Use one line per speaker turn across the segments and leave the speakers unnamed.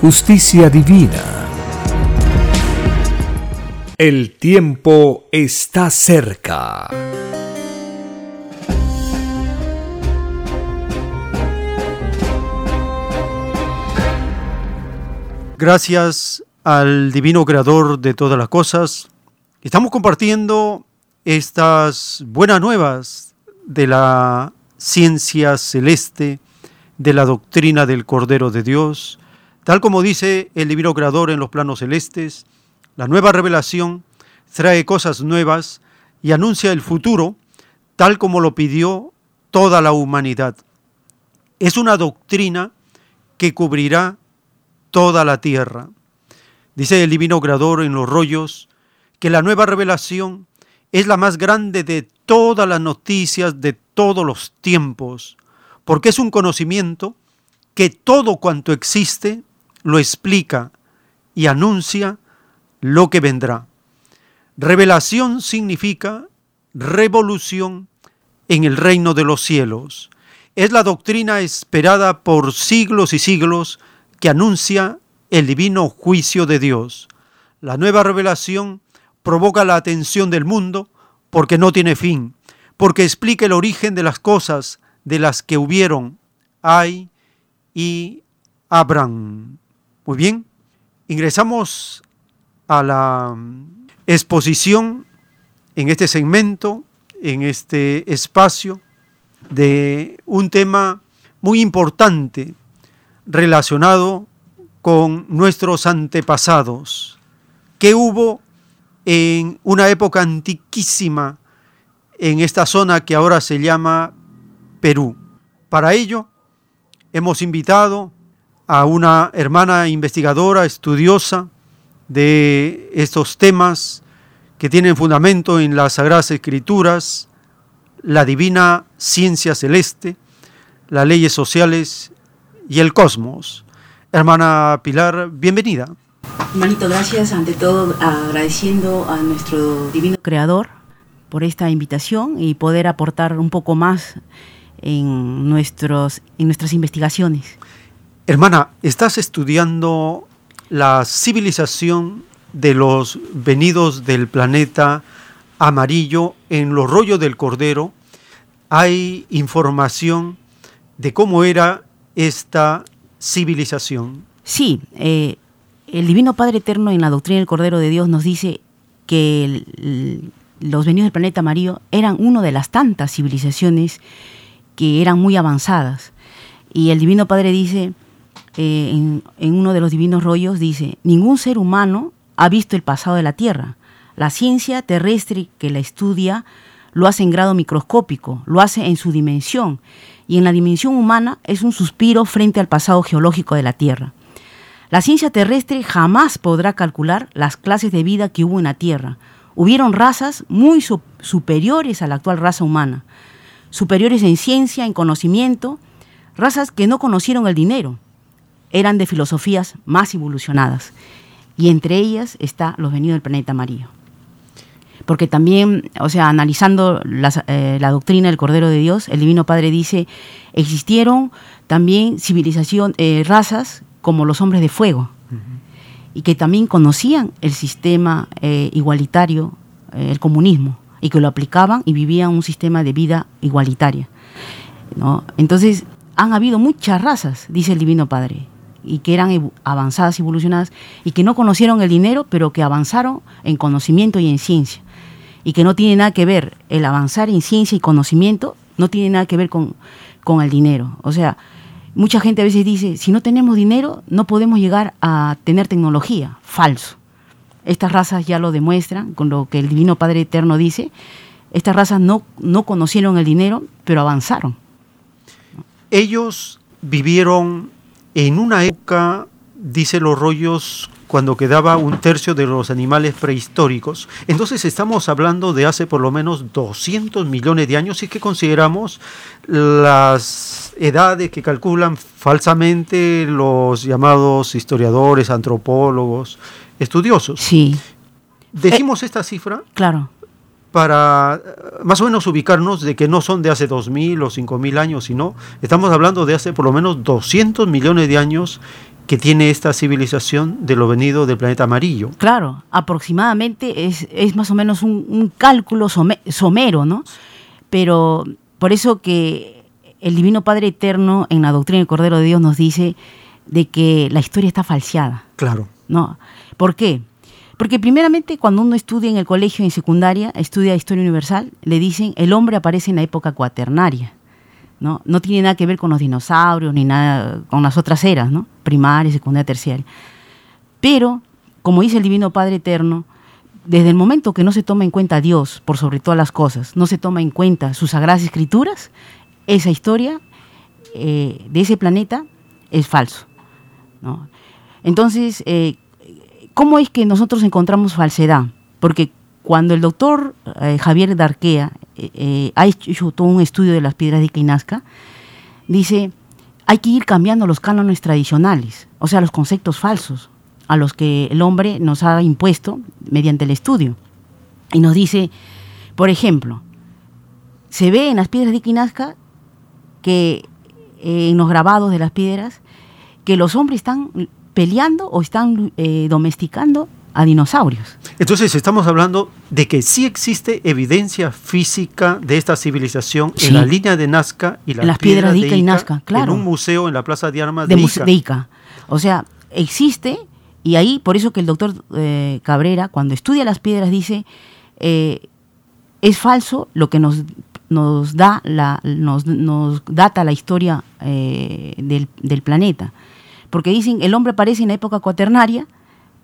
justicia divina. El tiempo está cerca.
Gracias al divino creador de todas las cosas, estamos compartiendo estas buenas nuevas de la ciencia celeste, de la doctrina del Cordero de Dios, tal como dice el Divino Creador en los planos celestes, la nueva revelación trae cosas nuevas y anuncia el futuro tal como lo pidió toda la humanidad. Es una doctrina que cubrirá toda la tierra. Dice el Divino Creador en los rollos que la nueva revelación es la más grande de todas las noticias de todos los tiempos, porque es un conocimiento que todo cuanto existe lo explica y anuncia lo que vendrá. Revelación significa revolución en el reino de los cielos. Es la doctrina esperada por siglos y siglos que anuncia el divino juicio de Dios. La nueva revelación provoca la atención del mundo porque no tiene fin, porque explica el origen de las cosas de las que hubieron, hay y habrán. Muy bien, ingresamos a la exposición en este segmento, en este espacio, de un tema muy importante relacionado con nuestros antepasados. ¿Qué hubo en una época antiquísima en esta zona que ahora se llama Perú. Para ello, hemos invitado a una hermana investigadora, estudiosa de estos temas que tienen fundamento en las Sagradas Escrituras, la divina ciencia celeste, las leyes sociales y el cosmos. Hermana Pilar, bienvenida.
Hermanito, gracias. Ante todo, agradeciendo a nuestro divino creador por esta invitación y poder aportar un poco más en, nuestros, en nuestras investigaciones.
Hermana, estás estudiando la civilización de los venidos del planeta amarillo en los rollos del Cordero. Hay información de cómo era esta civilización.
Sí, eh, el Divino Padre Eterno en la doctrina del Cordero de Dios nos dice que los venidos del planeta amarillo eran una de las tantas civilizaciones que eran muy avanzadas. Y el Divino Padre dice, eh, en, en uno de los divinos rollos, dice, ningún ser humano ha visto el pasado de la Tierra. La ciencia terrestre que la estudia lo hace en grado microscópico, lo hace en su dimensión, y en la dimensión humana es un suspiro frente al pasado geológico de la Tierra. La ciencia terrestre jamás podrá calcular las clases de vida que hubo en la Tierra. Hubieron razas muy superiores a la actual raza humana, superiores en ciencia, en conocimiento, razas que no conocieron el dinero, eran de filosofías más evolucionadas, y entre ellas está los venidos del planeta amarillo. Porque también, o sea, analizando eh, la doctrina del Cordero de Dios, el Divino Padre dice, existieron también civilización, eh, razas como los hombres de fuego, y que también conocían el sistema eh, igualitario, el comunismo, y que lo aplicaban y vivían un sistema de vida igualitaria. ¿no? Entonces, han habido muchas razas, dice el Divino Padre, y que eran avanzadas evolucionadas y que no conocieron el dinero, pero que avanzaron en conocimiento y en ciencia. Y que no tiene nada que ver, el avanzar en ciencia y conocimiento no tiene nada que ver con, con el dinero. O sea, mucha gente a veces dice, si no tenemos dinero, no podemos llegar a tener tecnología. Falso. Estas razas ya lo demuestran con lo que el Divino Padre Eterno dice. Estas razas no, no conocieron el dinero, pero avanzaron.
Ellos vivieron en una época, dice los rollos, cuando quedaba un tercio de los animales prehistóricos. Entonces estamos hablando de hace por lo menos 200 millones de años, si es que consideramos las edades que calculan falsamente los llamados historiadores, antropólogos, estudiosos.
Sí,
Decimos esta cifra
claro.
Para eh, más o menos ubicarnos de que no son de hace 2.000 o 5.000 años, sino estamos hablando de hace por lo menos 200 millones de años que tiene esta civilización de lo venido del planeta amarillo.
Claro, aproximadamente es, es más o menos un, un cálculo some- somero, ¿no? Pero por eso que el Divino Padre Eterno en la doctrina del Cordero de Dios nos dice de que la historia está falseada,
Claro.
¿no? ¿Por qué? Porque primeramente cuando uno estudia en el colegio en secundaria, estudia historia universal, le dicen el hombre aparece en la época cuaternaria. ¿no? No tiene nada que ver con los dinosaurios ni nada con las otras eras. Primaria, secundaria, terciaria. Pero, como dice el Divino Padre Eterno, desde el momento que no se toma en cuenta a Dios por sobre todas las cosas, no se toma en cuenta sus sagradas escrituras, esa historia eh, de ese planeta es falso. ¿no? Entonces, eh, ¿cómo es que nosotros encontramos falsedad? Porque cuando el doctor eh, Javier Darquea eh, eh, ha hecho todo un estudio de las piedras de Nazca, dice, hay que ir cambiando los cánones tradicionales, o sea, los conceptos falsos a los que el hombre nos ha impuesto mediante el estudio. Y nos dice, por ejemplo, se ve en las piedras de Nazca que eh, en los grabados de las piedras que los hombres están peleando o están eh, domesticando a dinosaurios.
Entonces estamos hablando de que sí existe evidencia física de esta civilización
Sí.
en la línea de Nazca y las,
En las piedras de Ica y Nazca, claro.
En un museo en la Plaza de Armas
de,
de,
muse-
Ica.
de Ica. O sea, existe y ahí por eso que el doctor eh, Cabrera cuando estudia las piedras dice eh, es falso lo que nos nos da la nos, nos data la historia eh, del, del planeta porque dicen el hombre aparece en la época cuaternaria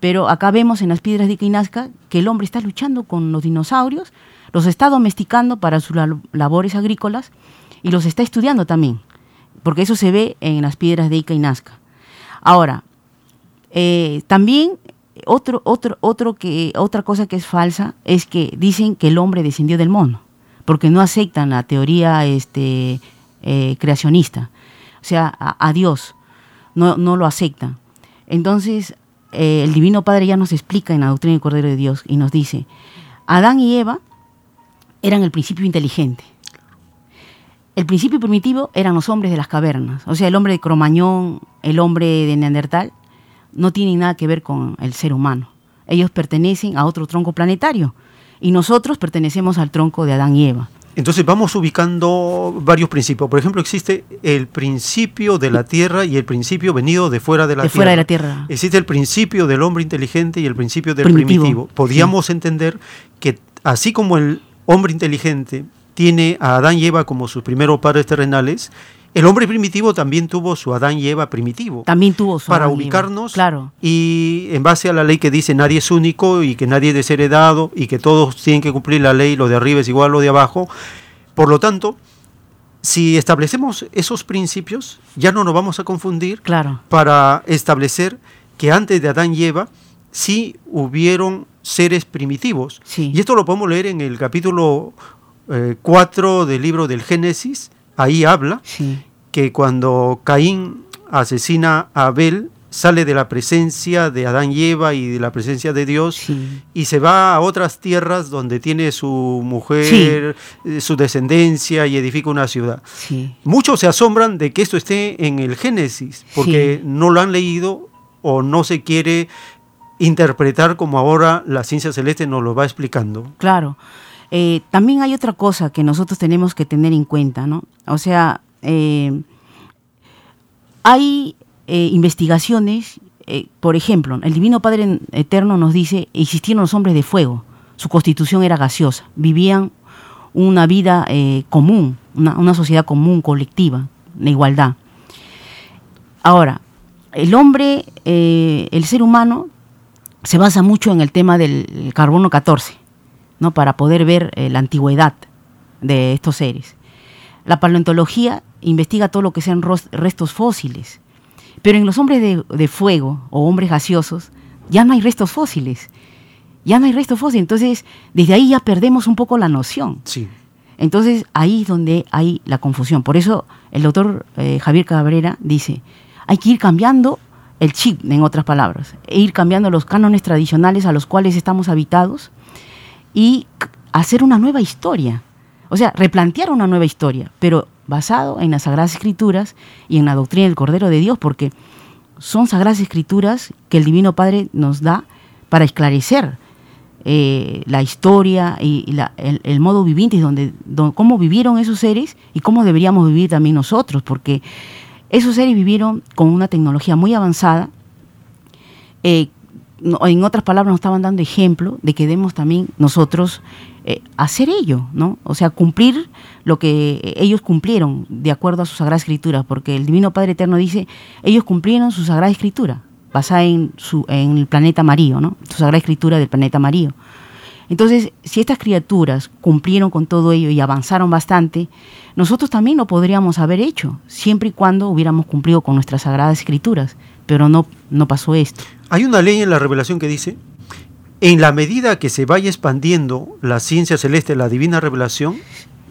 pero acá vemos en las piedras de Nazca que el hombre está luchando con los dinosaurios los está domesticando para sus lab- labores agrícolas y los está estudiando también porque eso se ve en las piedras de Ica y Nazca. Ahora, eh, también otro, otro, otro que, otra cosa que es falsa es que dicen que el hombre descendió del mono, porque no aceptan la teoría este, eh, creacionista, o sea, a Dios, no, no lo aceptan. Entonces, eh, el Divino Padre ya nos explica en la doctrina del Cordero de Dios y nos dice, Adán y Eva eran el principio inteligente. El principio primitivo eran los hombres de las cavernas, o sea, el hombre de Cromañón, el hombre de Neandertal, no tienen nada que ver con el ser humano. Ellos pertenecen a otro tronco planetario y nosotros pertenecemos al tronco de Adán y Eva.
Entonces vamos ubicando varios principios. Por ejemplo, existe el principio de la Tierra y el principio venido de fuera de la
De
Tierra.
fuera de la Tierra.
Existe el principio del hombre inteligente y el principio del
Primitivo,
primitivo. Podríamos entender que así como el hombre inteligente tiene a Adán y Eva como sus primeros padres terrenales, el hombre primitivo también tuvo su Adán y Eva primitivo.
También tuvo su
para
Adán y Eva.
ubicarnos
Claro,
y en base a la ley que dice nadie es único y que nadie es desheredado y que todos tienen que cumplir la ley, lo de arriba es igual a lo de abajo. Por lo tanto, si establecemos esos principios, ya no nos vamos a confundir
claro.
para establecer que antes de Adán y Eva sí hubieron seres primitivos.
Sí.
Y esto lo podemos leer en el capítulo 4 del libro del Génesis. Ahí habla
Sí,
que cuando Caín asesina a Abel, sale de la presencia de Adán y Eva y de la presencia de Dios
sí,
y se va a otras tierras donde tiene su mujer, eh, su descendencia y edifica una ciudad.
sí.
Muchos se asombran de que esto esté en el Génesis, porque no lo han leído o no se quiere interpretar como ahora la ciencia celeste nos lo va explicando.
Claro. Eh, también hay otra cosa que nosotros tenemos que tener en cuenta, ¿no? O sea, eh, hay eh, investigaciones, por ejemplo, el Divino Padre Eterno nos dice, existieron los hombres de fuego, su constitución era gaseosa, vivían una vida común, una, sociedad común, colectiva, la igualdad. Ahora, el hombre, el ser humano, se basa mucho en el tema del carbono 14, ¿no? para poder ver la antigüedad de estos seres. La paleontología investiga todo lo que sean restos fósiles, pero en los hombres de, fuego o hombres gaseosos ya no hay restos fósiles, ya no hay restos fósiles, entonces desde ahí ya perdemos un poco la noción.
Sí.
Entonces ahí es donde hay la confusión. Por eso el doctor eh, Javier Cabrera dice, hay que ir cambiando el chip, en otras palabras, e ir cambiando los cánones tradicionales a los cuales estamos habitados y hacer una nueva historia. O sea, replantear una nueva historia, pero basado en las Sagradas Escrituras y en la doctrina del Cordero de Dios, porque son Sagradas Escrituras que el Divino Padre nos da para esclarecer eh, la historia y, el, modo viviente, donde, cómo vivieron esos seres y cómo deberíamos vivir también nosotros, porque esos seres vivieron con una tecnología muy avanzada, eh, en otras palabras nos estaban dando ejemplo de que debemos también nosotros eh, hacer ello, ¿no? O sea, cumplir lo que ellos cumplieron de acuerdo a su Sagrada Escritura, porque el Divino Padre Eterno dice, ellos cumplieron su Sagrada Escritura, basada en, su, en el planeta Marío, ¿no? Su Sagrada Escritura del planeta Marío. Entonces, si estas criaturas cumplieron con todo ello y avanzaron bastante, nosotros también lo podríamos haber hecho, siempre y cuando hubiéramos cumplido con nuestras sagradas escrituras, pero no, no pasó esto.
Hay una ley en la revelación que dice en la medida que se vaya expandiendo la ciencia celeste, la divina revelación,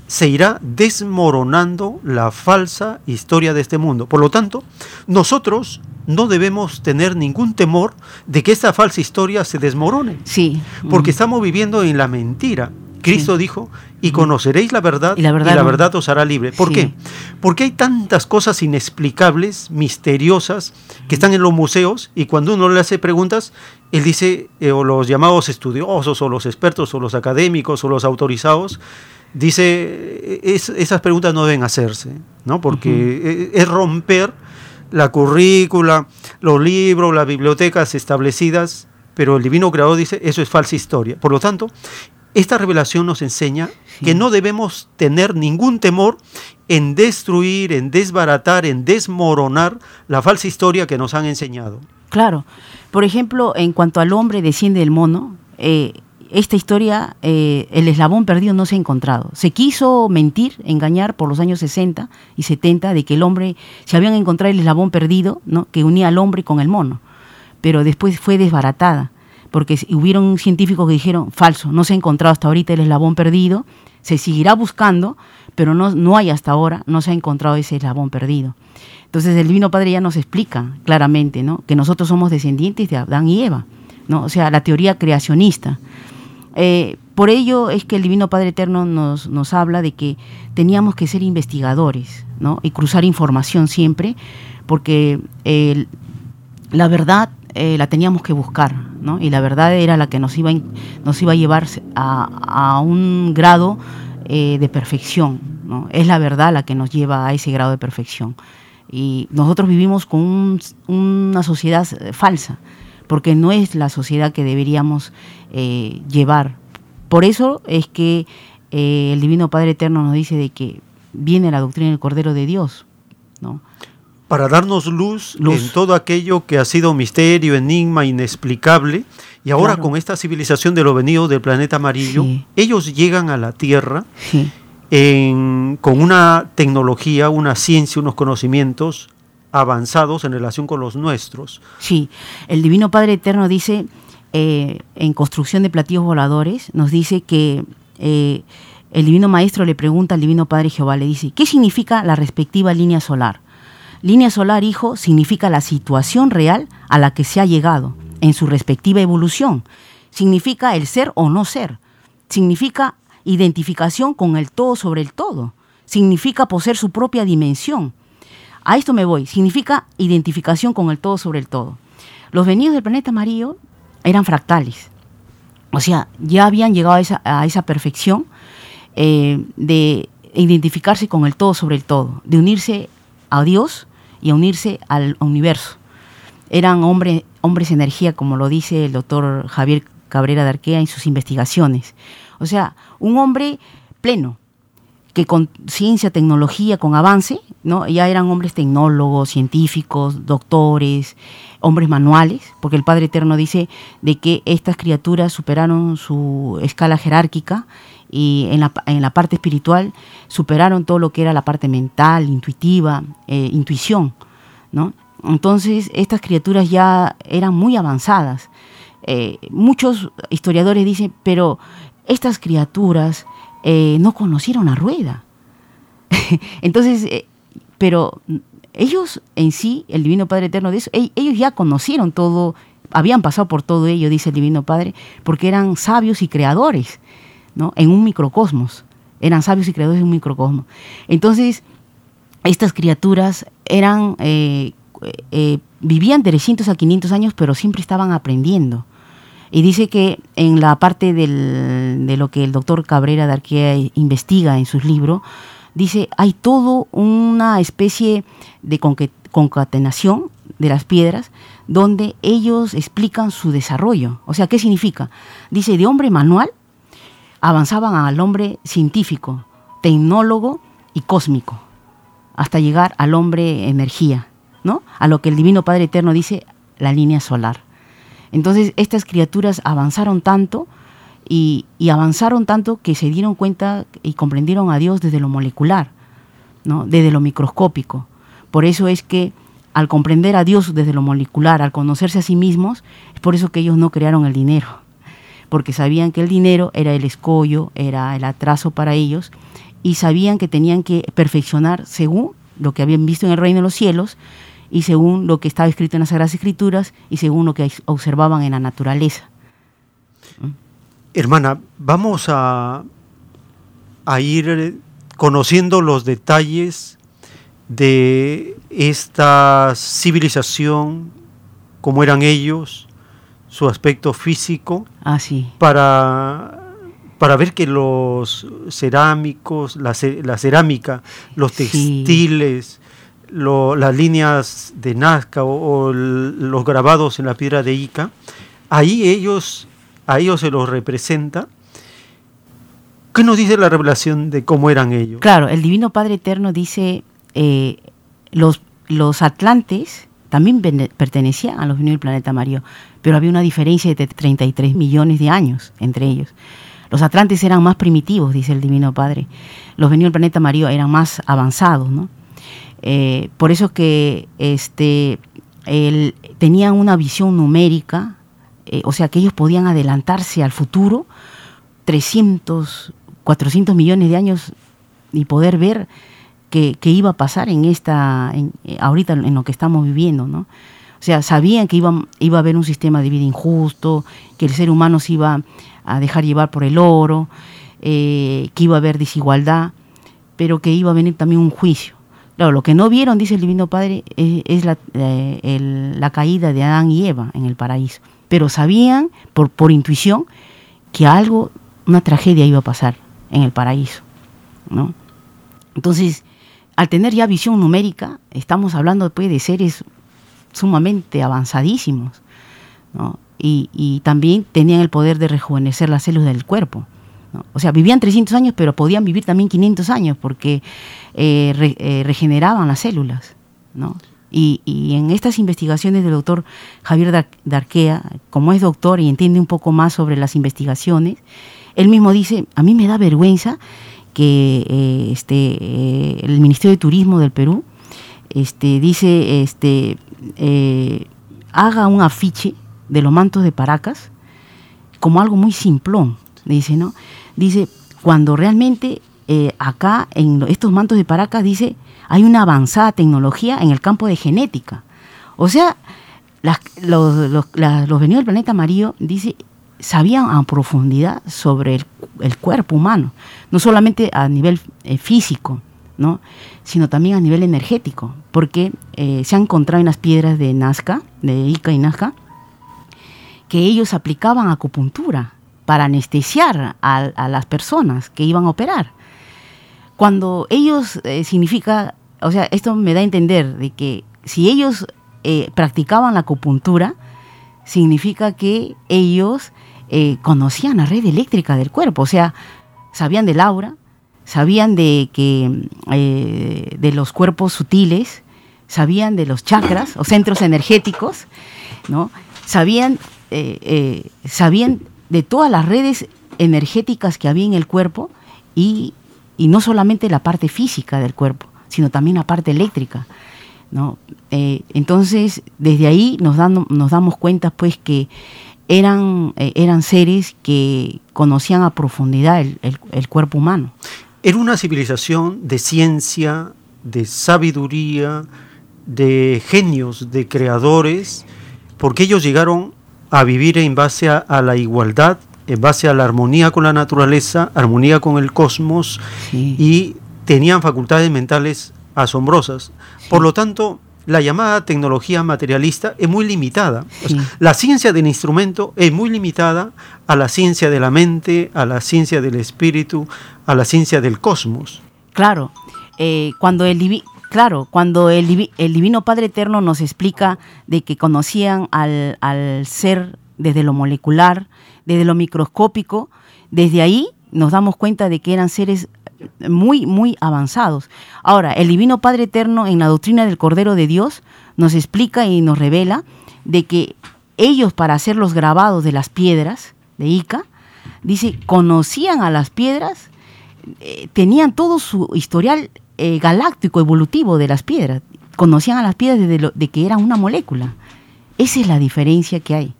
se irá desmoronando la falsa historia de este mundo. Por lo tanto, nosotros no debemos tener ningún temor de que esta falsa historia se desmorone.
Sí.
Porque estamos viviendo en la mentira. Cristo dijo, y conoceréis la verdad, y la verdad, os hará libre. ¿Por qué? Porque hay tantas cosas inexplicables, misteriosas, que están en los museos, y cuando uno le hace preguntas, él dice, eh, o los llamados estudiosos, o los expertos, o los académicos, o los autorizados, dice, esas preguntas no deben hacerse, ¿no? Porque e, es romper la currícula, los libros, las bibliotecas establecidas, pero el divino creador dice, eso es falsa historia. Por lo tanto, esta revelación nos enseña que no debemos tener ningún temor en destruir, en desbaratar, en desmoronar la falsa historia que nos han enseñado.
Claro. Por ejemplo, en cuanto al hombre desciende del mono, eh, esta historia, eh, el eslabón perdido no se ha encontrado. Se quiso mentir, engañar por los años 60 y 70 de que el hombre, se habían encontrado el eslabón perdido, ¿no? que unía al hombre con el mono, pero después fue desbaratada porque hubieron científicos que dijeron, falso, no se ha encontrado hasta ahorita el eslabón perdido, se seguirá buscando, pero no, no hay hasta ahora, no se ha encontrado ese eslabón perdido. Entonces el Divino Padre ya nos explica claramente ¿no? que nosotros somos descendientes de Adán y Eva, ¿no? o sea, la teoría creacionista. Eh, por ello es que el Divino Padre Eterno nos, nos habla de que teníamos que ser investigadores ¿no? y cruzar información siempre, porque la verdad eh, la teníamos que buscar, ¿no? Y la verdad era la que nos iba, nos iba a llevar a, un grado eh, de perfección, ¿no? Es la verdad la que nos lleva a ese grado de perfección. Y nosotros vivimos con una sociedad falsa, porque no es la sociedad que deberíamos eh, llevar. Por eso es que el Divino Padre Eterno nos dice de que viene la doctrina del Cordero de Dios, ¿no?
Para darnos luz, en todo aquello que ha sido misterio, enigma, inexplicable. Y ahora con esta civilización de lo venido del planeta amarillo, ellos llegan a la Tierra con una tecnología, una ciencia, unos conocimientos avanzados en relación con los nuestros.
Sí, el Divino Padre Eterno dice, eh, en construcción de platillos voladores, nos dice que eh, el Divino Maestro le pregunta al Divino Padre Jehová, le dice, ¿qué significa la respectiva línea solar? Línea solar, hijo, significa la situación real a la que se ha llegado en su respectiva evolución. Significa el ser o no ser. Significa identificación con el todo sobre el todo. Significa poseer su propia dimensión. A esto me voy. Significa identificación con el todo sobre el todo. Los venidos del planeta amarillo eran fractales. O sea, ya habían llegado a esa, perfección eh, de identificarse con el todo sobre el todo, de unirse a Dios y a unirse al universo. Eran hombres, hombres energía, como lo dice el doctor Javier Cabrera de Arquea en sus investigaciones. O sea, un hombre pleno, que con ciencia, tecnología, con avance, ¿no? ya eran hombres tecnólogos, científicos, doctores, hombres manuales, porque el Padre Eterno dice de que estas criaturas superaron su escala jerárquica y en la, en la parte espiritual superaron todo lo que era la parte mental, intuitiva, eh, intuición, ¿no? Entonces estas criaturas ya eran muy avanzadas. Eh, muchos historiadores dicen, pero estas criaturas eh, no conocieron la rueda. Entonces, pero ellos en sí, el Divino Padre Eterno de eso, ellos ya conocieron todo, habían pasado por todo ello, dice el Divino Padre, porque eran sabios y creadores, ¿no? En un microcosmos. Eran sabios y creadores en un microcosmos. Entonces, estas criaturas eran, eh, eh, vivían de 300 a 500 años, pero siempre estaban aprendiendo. Y dice que en la parte de lo que el doctor Cabrera de investiga en sus libros, dice, hay todo una especie de concatenación de las piedras donde ellos explican su desarrollo. O sea, ¿qué significa? Dice, de hombre manual avanzaban al hombre científico, tecnólogo y cósmico, hasta llegar al hombre energía, ¿no? A lo que el Divino Padre Eterno dice, la línea solar. Entonces, estas criaturas avanzaron tanto y, avanzaron tanto que se dieron cuenta y comprendieron a Dios desde lo molecular, ¿no? desde lo microscópico. Por eso es que al comprender a Dios desde lo molecular, al conocerse a sí mismos, es por eso que ellos no crearon el dinero, porque sabían que el dinero era el escollo, era el atraso para ellos, y sabían que tenían que perfeccionar según lo que habían visto en el reino de los cielos, y según lo que estaba escrito en las Sagradas Escrituras, y según lo que observaban en la naturaleza.
Hermana, vamos a, a ir conociendo los detalles de esta civilización, cómo eran ellos, su aspecto físico,
ah,
para, para ver que los cerámicos, la, cerámica, los textiles, las líneas de Nazca o, o, los grabados en la piedra de Ica, ahí ellos a ellos se los representa. ¿Qué nos dice la revelación de cómo eran ellos?
Claro, el Divino Padre Eterno dice, eh, los, los atlantes también pertenecían a los del planeta Mario, pero había una diferencia de 33 millones de años entre ellos. Los atlantes eran más primitivos, dice el Divino Padre. Los venidos del planeta Mario eran más avanzados, ¿no? Eh, por eso que este, tenían una visión numérica eh, o sea que ellos podían adelantarse al futuro 300, 400 millones de años y poder ver qué, iba a pasar en esta, eh, ahorita en lo que estamos viviendo, ¿no? O sea, sabían que iba, iba a haber un sistema de vida injusto, que el ser humano se iba a dejar llevar por el oro, eh, que iba a haber desigualdad, pero que iba a venir también un juicio. Claro, lo que no vieron, dice el Divino Padre, es, la, la caída de Adán y Eva en el paraíso pero sabían por, por intuición que algo, una tragedia iba a pasar en el paraíso. ¿no? Entonces, al tener ya visión numérica, estamos hablando después de seres sumamente avanzadísimos, ¿no? y, también tenían el poder de rejuvenecer las células del cuerpo. O sea, vivían 300 años, pero podían vivir también 500 años porque eh, eh, regeneraban las células. ¿no? Y, en estas investigaciones del doctor Javier Darquea, como es doctor y entiende un poco más sobre las investigaciones, él mismo dice, a mí me da vergüenza que eh, este, eh, el Ministerio de Turismo del Perú este, dice, este, eh, haga un afiche de los mantos de Paracas como algo muy simplón, dice, ¿no? Dice, cuando realmente acá en estos mantos de Paracas dice hay una avanzada tecnología en el campo de genética. O sea, los, los, venidos del planeta amarillo, dice, sabían a profundidad sobre el, cuerpo humano, no solamente a nivel eh, físico, ¿no? sino también a nivel energético, porque eh, se han encontrado en las piedras de Nazca, de Ica y Nazca, que ellos aplicaban acupuntura para anestesiar a, las personas que iban a operar. Cuando ellos eh, significa o sea, esto me da a entender de que si ellos eh, practicaban la acupuntura, significa que ellos conocían la red eléctrica del cuerpo, o sea, sabían del aura, sabían de que eh, de los cuerpos sutiles, sabían de los chakras o centros energéticos, ¿no? Sabían, sabían de todas las redes energéticas que había en el cuerpo y, y no solamente la parte física del cuerpo, sino también la parte eléctrica. ¿no? Eh, entonces, desde ahí nos, nos damos cuenta pues que eran, eh, eran seres que conocían a profundidad el, cuerpo humano.
Era una civilización de ciencia, de sabiduría, de genios, de creadores, porque ellos llegaron a vivir en base a, la igualdad, en base a la armonía con la naturaleza, armonía con el cosmos y tenían facultades mentales asombrosas. Por lo tanto, la llamada tecnología materialista es muy limitada. la ciencia del instrumento es muy limitada a la ciencia de la mente, a la ciencia del espíritu, a la ciencia del cosmos.
Claro, eh, cuando el claro, cuando el, Divino Padre Eterno nos explica de que conocían al, al ser desde lo molecular, desde lo microscópico, desde ahí nos damos cuenta de que eran seres muy, muy avanzados. Ahora, el Divino Padre Eterno en la doctrina del Cordero de Dios nos explica y nos revela de que ellos para hacer los grabados de las piedras de Ica, dice, conocían a las piedras, eh, tenían todo su historial eh, galáctico, evolutivo de las piedras, conocían a las piedras de, de que eran una molécula. Esa es la diferencia que hay.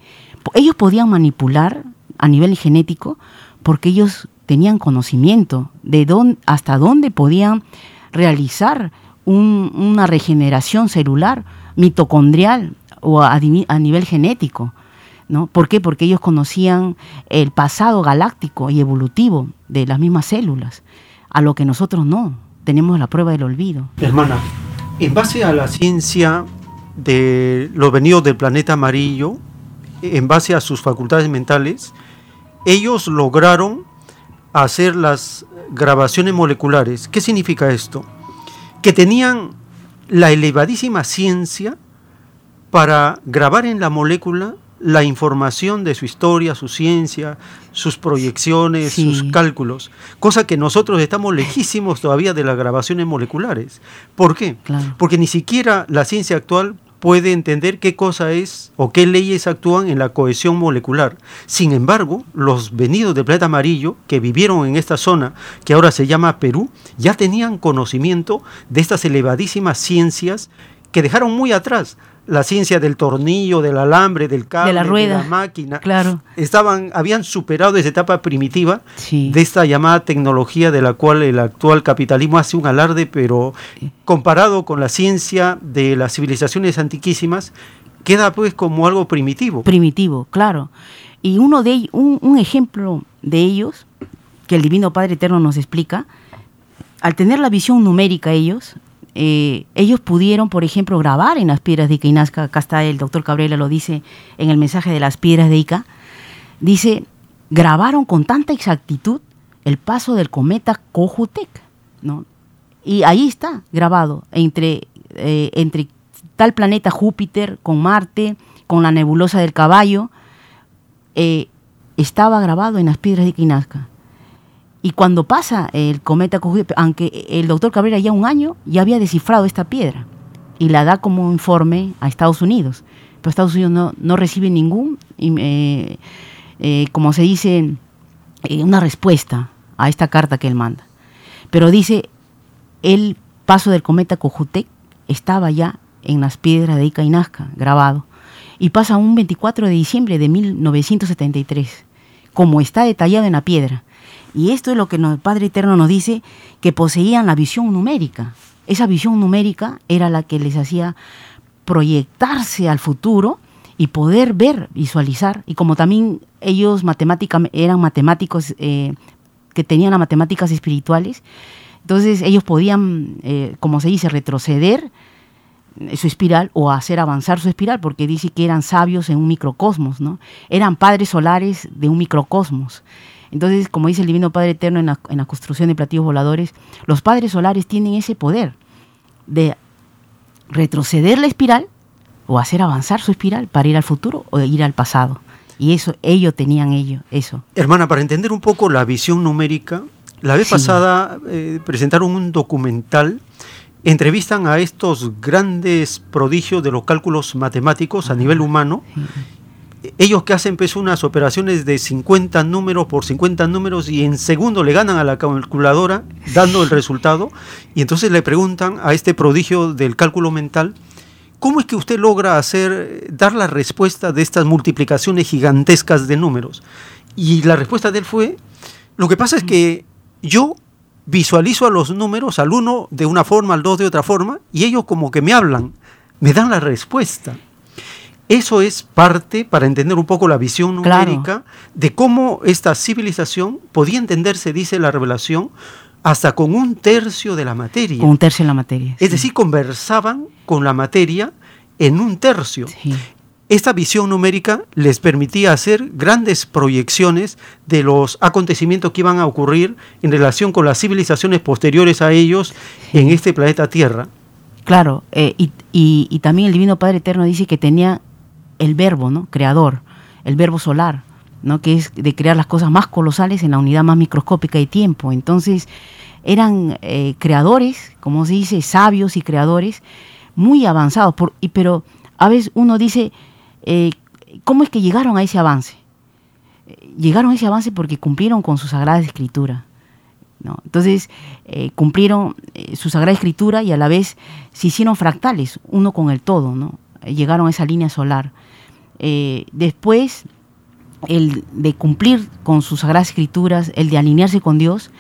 Ellos podían manipular a nivel genético porque ellos tenían conocimiento de dónde, hasta dónde podían realizar una regeneración celular, mitocondrial o a, nivel genético. ¿no? ¿Por qué? Porque ellos conocían el pasado galáctico y evolutivo de las mismas células, a lo que nosotros no, tenemos la prueba del olvido.
Hermana, en base a la ciencia de los venidos del planeta amarillo, en base a sus facultades mentales, ellos lograron hacer las grabaciones moleculares. ¿Qué significa esto? Que tenían la elevadísima ciencia para grabar en la molécula la información de su historia, su ciencia, sus proyecciones, sus cálculos, cosa que nosotros estamos lejísimos todavía de las grabaciones moleculares. ¿Por qué? Porque ni siquiera la ciencia actual puede entender qué cosa es o qué leyes actúan en la cohesión molecular. Sin embargo, los venidos del planeta amarillo que vivieron en esta zona, que ahora se llama Perú, ya tenían conocimiento de estas elevadísimas ciencias que dejaron muy atrás la ciencia del tornillo, del alambre, del cable, de la, rueda, máquina.
Claro.
Estaban, habían superado esa etapa primitiva de esta llamada tecnología de la cual el actual capitalismo hace un alarde, pero comparado con la ciencia de las civilizaciones antiquísimas, queda pues como algo primitivo.
Primitivo, claro. Y uno de un, un ejemplo de ellos, que el Divino Padre Eterno nos explica, al tener la visión numérica ellos, eh, ellos pudieron, por ejemplo, grabar en las piedras de Ica acá está el doctor Cabrera, lo dice en el mensaje de las piedras de Ica, dice, grabaron con tanta exactitud el paso del cometa Cojutec, ¿no? Y ahí está grabado, entre, eh, entre tal planeta Júpiter, con Marte, con la nebulosa del caballo, eh, estaba grabado en las piedras de Ica. Y cuando pasa el cometa aunque el doctor Cabrera ya un año ya había descifrado esta piedra y la da como informe a Estados Unidos, pero Estados Unidos no, recibe ningún, eh, eh, como se dice, eh, una respuesta a esta carta que él manda. Pero dice, el paso del cometa Cojutec estaba ya en las piedras de Ica y grabado, y pasa un 24 de diciembre de 1973, como está detallado en la piedra y esto es lo que el Padre Eterno nos dice, que poseían la visión numérica. Esa visión numérica era la que les hacía proyectarse al futuro y poder ver, visualizar. Y como también ellos eran matemáticos eh, que tenían las matemáticas espirituales, entonces ellos podían, eh, como se dice, retroceder su espiral o hacer avanzar su espiral, porque dice que eran sabios en un microcosmos, ¿no? Eran padres solares de un microcosmos. Entonces, como dice el Divino Padre Eterno en la, construcción de platillos voladores, los padres solares tienen ese poder de retroceder la espiral o hacer avanzar su espiral para ir al futuro o ir al pasado. Y eso, ellos tenían ello, eso.
Hermana, para entender un poco la visión numérica, la vez pasada eh, presentaron un documental, entrevistan a estos grandes prodigios de los cálculos matemáticos a nivel humano. Ellos que hacen pues unas operaciones de 50 números por 50 números y en segundo le ganan a la calculadora dando el resultado. Y entonces le preguntan a este prodigio del cálculo mental, ¿cómo es que usted logra hacer, dar la respuesta de estas multiplicaciones gigantescas de números? Y la respuesta de él fue, lo que pasa es que yo visualizo a los números, al uno de una forma, al dos de otra forma, y ellos como que me hablan, me dan la respuesta. Eso es parte, para entender un poco la visión numérica, de cómo esta civilización podía entenderse, dice la revelación, hasta con un tercio de la materia.
Con un tercio de la materia.
Es decir, conversaban con la materia en un tercio. Sí. Esta visión numérica les permitía hacer grandes proyecciones de los acontecimientos que iban a ocurrir en relación con las civilizaciones posteriores a ellos en este planeta Tierra.
Claro, eh, y, también el Divino Padre Eterno dice que tenía el verbo, ¿no? Creador, el verbo solar, ¿no? Que es de crear las cosas más colosales en la unidad más microscópica de tiempo. Entonces, eran eh, creadores, como se dice, sabios y creadores muy avanzados, pero a veces uno dice, eh, ¿cómo es que llegaron a ese avance? Llegaron a ese avance porque cumplieron con su Sagrada Escritura. Entonces, eh, cumplieron su Sagrada Escritura y a la vez se hicieron fractales, uno con el todo, ¿no? Llegaron a esa línea solar. Después, el de cumplir con sus Sagradas Escrituras, el de alinearse con Dios,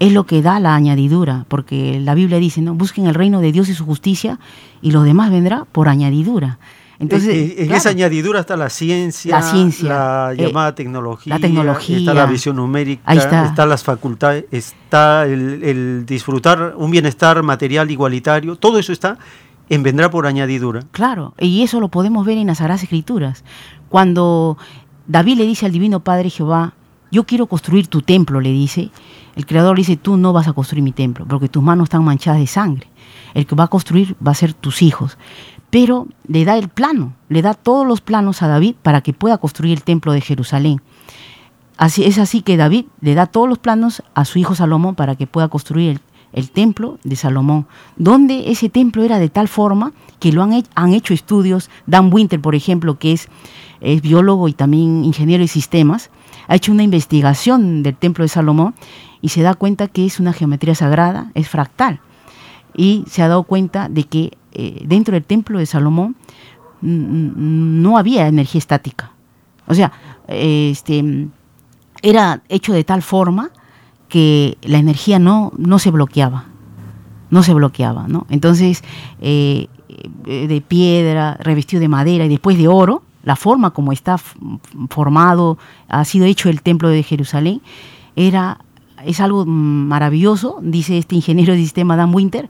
es lo que da la añadidura, porque la Biblia dice, ¿no? Busquen el reino de Dios y su justicia y lo demás vendrá por añadidura.
Entonces, en, esa añadidura está la ciencia, la, ciencia, la eh, llamada tecnología,
la tecnología,
está la visión numérica, está. las facultades, está el, disfrutar un bienestar material igualitario, todo eso está en vendrá por añadidura.
Claro, y eso lo podemos ver en las Sagradas Escrituras. Cuando David le dice al Divino Padre Jehová, yo quiero construir tu templo, le dice, el Creador le dice, tú no vas a construir mi templo, porque tus manos están manchadas de sangre. El que va a construir va a ser tus hijos pero le da el plano, le da todos los planos a David para que pueda construir el templo de Jerusalén. Así, es así que David le da todos los planos a su hijo Salomón para que pueda construir el, templo de Salomón, donde ese templo era de tal forma que lo han, han hecho estudios, Dan Winter, por ejemplo, que es, es biólogo y también ingeniero de sistemas, ha hecho una investigación del templo de Salomón y se da cuenta que es una geometría sagrada, es fractal, y se ha dado cuenta de que eh, dentro del templo de Salomón no había energía estática. O sea, este, era hecho de tal forma que la energía no, no se bloqueaba. No se bloqueaba, ¿no? Entonces, eh, de piedra, revestido de madera y después de oro, la forma como está formado, ha sido hecho el templo de Jerusalén, era, es algo maravilloso, dice este ingeniero de sistema Dan Winter,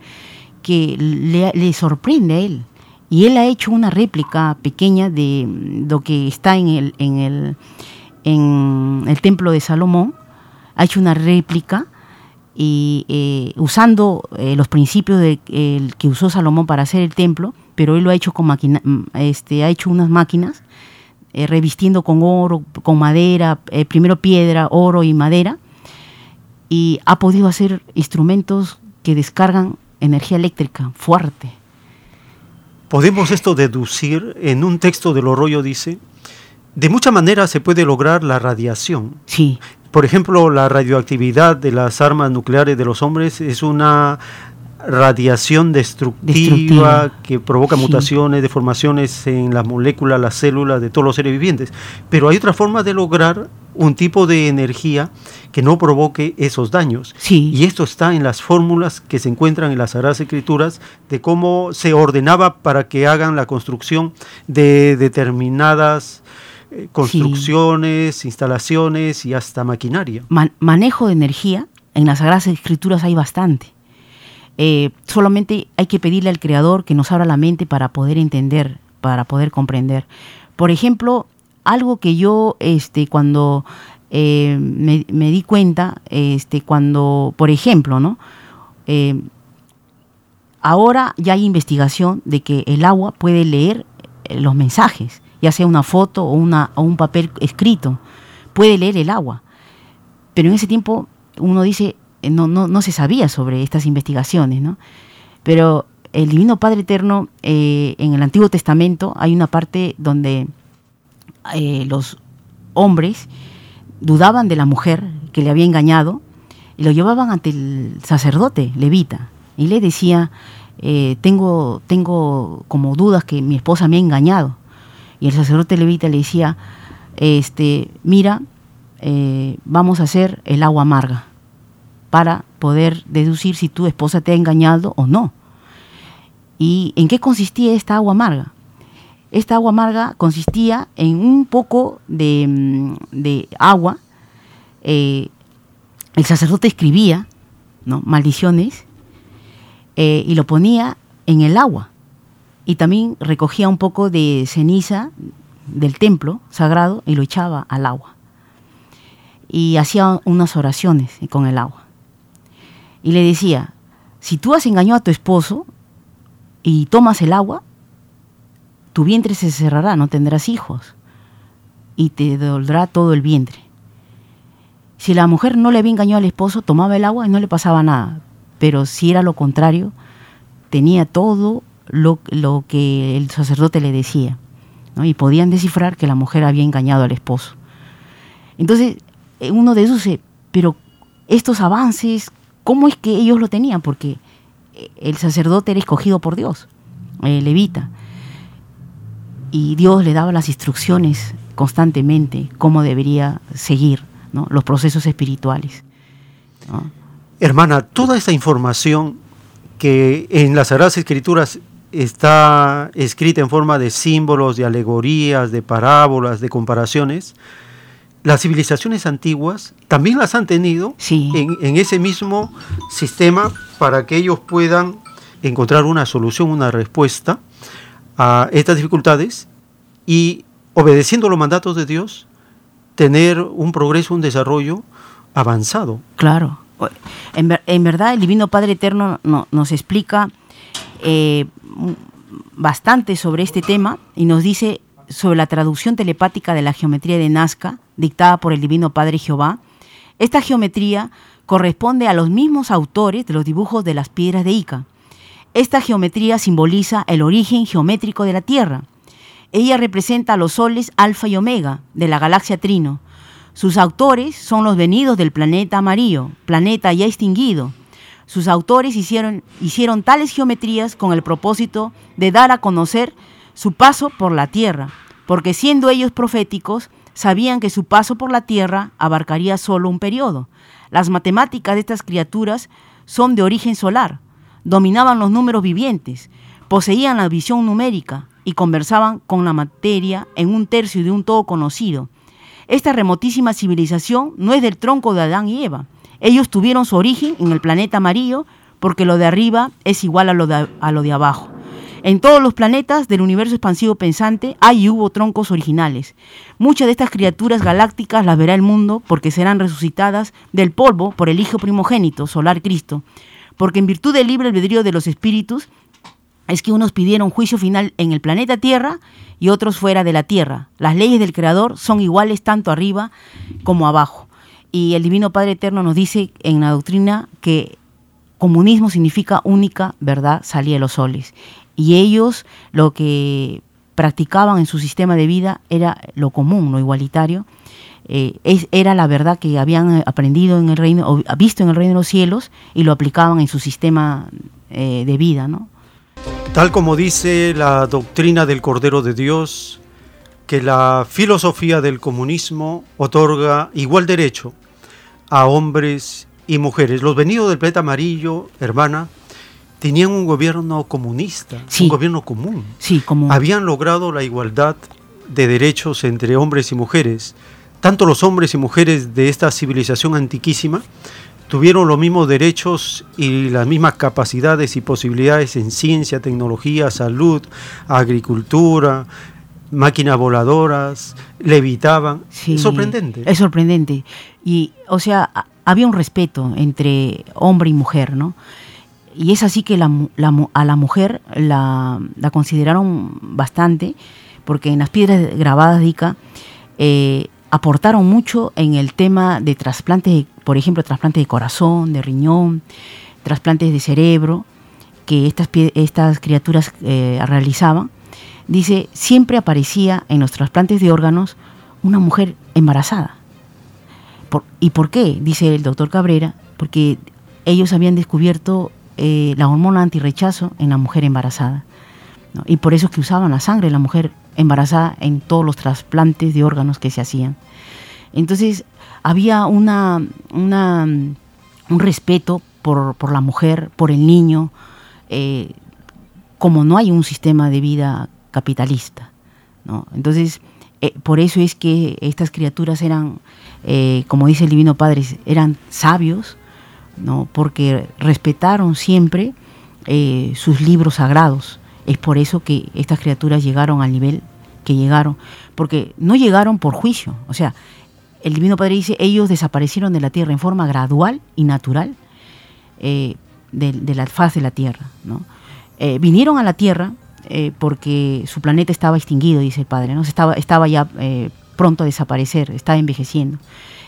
que le, sorprende a él. Y él ha hecho una réplica pequeña de lo que está en el, en el, en el templo de Salomón. Ha hecho una réplica y eh, usando eh, los principios de, el que usó Salomón para hacer el templo, pero él lo ha hecho con máquina, mm, este, ha hecho unas máquinas eh, revistiendo con oro, con madera, primero piedra, oro y madera, y ha podido hacer instrumentos que descargan energía eléctrica fuerte.
Podemos esto deducir en un texto del Oroyo dice, de muchas maneras se puede lograr la radiación.
Sí.
Por ejemplo, la radioactividad de las armas nucleares de los hombres es una radiación destructiva, que provoca mutaciones, deformaciones en las moléculas, las células de todos los seres vivientes. Pero hay otra forma de lograr un tipo de energía que no provoque esos daños.
Sí.
Y esto está en las fórmulas que se encuentran en las Sagradas Escrituras de cómo se ordenaba para que hagan la construcción de determinadas eh, construcciones, instalaciones y hasta maquinaria.
manejo de energía, en las Sagradas Escrituras hay bastante. Eh, solamente hay que pedirle al Creador que nos abra la mente para poder entender, para poder comprender. Por ejemplo, algo que yo este, cuando eh, me, di cuenta, este, cuando, por ejemplo, ¿no? Eh, ahora ya hay investigación de que el agua puede leer los mensajes, ya sea una foto o, una, o un papel escrito, puede leer el agua. Pero en ese tiempo uno dice, eh, no, no, no se sabía sobre estas investigaciones, ¿no? Pero el Divino Padre Eterno, eh, en el Antiguo Testamento hay una parte donde los hombres dudaban de la mujer que le había engañado y lo llevaban ante el sacerdote levita y le decía, eh, tengo, tengo como dudas que mi esposa me ha engañado. Y el sacerdote levita le decía, este, mira, eh, vamos a hacer el agua amarga para poder deducir si tu esposa te ha engañado o no. ¿Y en qué consistía esta agua amarga? Esta agua amarga consistía en un poco de, mm, agua. Eh, el sacerdote escribía ¿no? maldiciones eh, y lo ponía en el agua. Y también recogía un poco de ceniza del templo sagrado y lo echaba al agua. Y hacía unas oraciones con el agua. Y le decía, si tú has engañado a tu esposo y tomas el agua, tu vientre se cerrará, no tendrás hijos. Y te doldrá todo el vientre. Si la mujer no le había engañado al esposo, tomaba el agua y no le pasaba nada pero si era lo contrario, tenía todo lo, que el sacerdote le decía, y podían descifrar que la mujer había engañado al esposo. Entonces, eh, uno deduce, pero estos avances, ¿cómo es que ellos lo tenían? Porque eh, el sacerdote era escogido por Dios, el levita, y Dios le daba las instrucciones constantemente, cómo debería seguir los procesos espirituales.
Hermana, toda esta información que en las Sagradas Escrituras está escrita en forma de símbolos, de alegorías, de parábolas, de comparaciones, las civilizaciones antiguas también las han tenido en, ese mismo sistema para que ellos puedan encontrar una solución, una respuesta a estas dificultades y obedeciendo los mandatos de Dios, tener un progreso, un desarrollo avanzado.
Claro. En, verdad, el Divino Padre Eterno nos explica eh, bastante sobre este tema y nos dice sobre la traducción telepática de la geometría de Nazca, dictada por el Divino Padre Jehová. Esta geometría corresponde a los mismos autores de los dibujos de las piedras de Ica. Esta geometría simboliza el origen geométrico de la Tierra. Ella representa a los soles Alfa y Omega de la galaxia Trino, sus autores son los venidos del planeta amarillo, planeta ya extinguido. Sus autores hicieron, hicieron tales geometrías con el propósito de dar a conocer su paso por la Tierra, porque siendo ellos proféticos, sabían que su paso por la Tierra abarcaría solo un periodo. Las matemáticas de estas criaturas son de origen solar, dominaban los números vivientes, poseían la visión numérica y conversaban con la materia en un tercio de un todo conocido. Esta remotísima civilización no es del tronco de Adán y Eva. Ellos tuvieron su origen en el planeta amarillo porque lo de arriba es igual a lo de, abajo. En todos los planetas del universo expansivo pensante hay y hubo troncos originales. Muchas de estas criaturas galácticas las verá el mundo porque serán resucitadas del polvo por el Hijo primogénito, solar Cristo. Porque en virtud del libre albedrío de los espíritus, es que unos pidieron juicio final en el planeta Tierra y otros fuera de la Tierra. Las leyes del Creador son iguales tanto arriba como abajo. Y el Divino Padre Eterno nos dice en la doctrina que comunismo significa única verdad salía de los soles. Y ellos lo que practicaban en su sistema de vida era lo común, lo igualitario. Eh, era la verdad que habían aprendido en el reino, o visto en el reino de los cielos y lo aplicaban en su sistema eh, de vida, ¿no?
Tal como dice la doctrina del Cordero de Dios, que la filosofía del comunismo otorga igual derecho a hombres y mujeres. Los venidos del planeta amarillo, hermana, tenían un gobierno comunista, un gobierno común.
Sí, común.
Habían logrado la igualdad de derechos entre hombres y mujeres. Tanto los hombres y mujeres de esta civilización antiquísima tuvieron los mismos derechos y las mismas capacidades y posibilidades en ciencia, tecnología, salud, agricultura, máquinas voladoras, levitaban. es sorprendente.
Es sorprendente. Y, o sea, había un respeto entre hombre y mujer, ¿no? y es así que a la mujer la, consideraron bastante, porque en las piedras grabadas de Ica eh, aportaron mucho en el tema de trasplantes, por ejemplo, trasplantes de corazón, de riñón, trasplantes de cerebro, que estas, estas criaturas eh, realizaban. Dice, siempre aparecía en los trasplantes de órganos una mujer embarazada. ¿Y por qué? Dice el doctor Cabrera, porque ellos habían descubierto eh, la hormona antirrechazo en la mujer embarazada. Y por eso es que usaban la sangre de la mujer embarazada en todos los trasplantes de órganos que se hacían. Entonces había una, un respeto por, la mujer, por el niño, eh, como no hay un sistema de vida capitalista. Entonces, eh, por eso es que estas criaturas eran, como dice el Divino Padre, eran sabios, ¿no? porque respetaron siempre eh, sus libros sagrados. Es por eso que estas criaturas llegaron al nivel que llegaron, porque no llegaron por juicio. O sea, el Divino Padre dice, ellos desaparecieron de la Tierra en forma gradual y natural eh, de, la faz de la Tierra. Eh, vinieron a la Tierra porque su planeta estaba extinguido, dice el Padre, ¿no? estaba, estaba ya pronto a desaparecer, estaba envejeciendo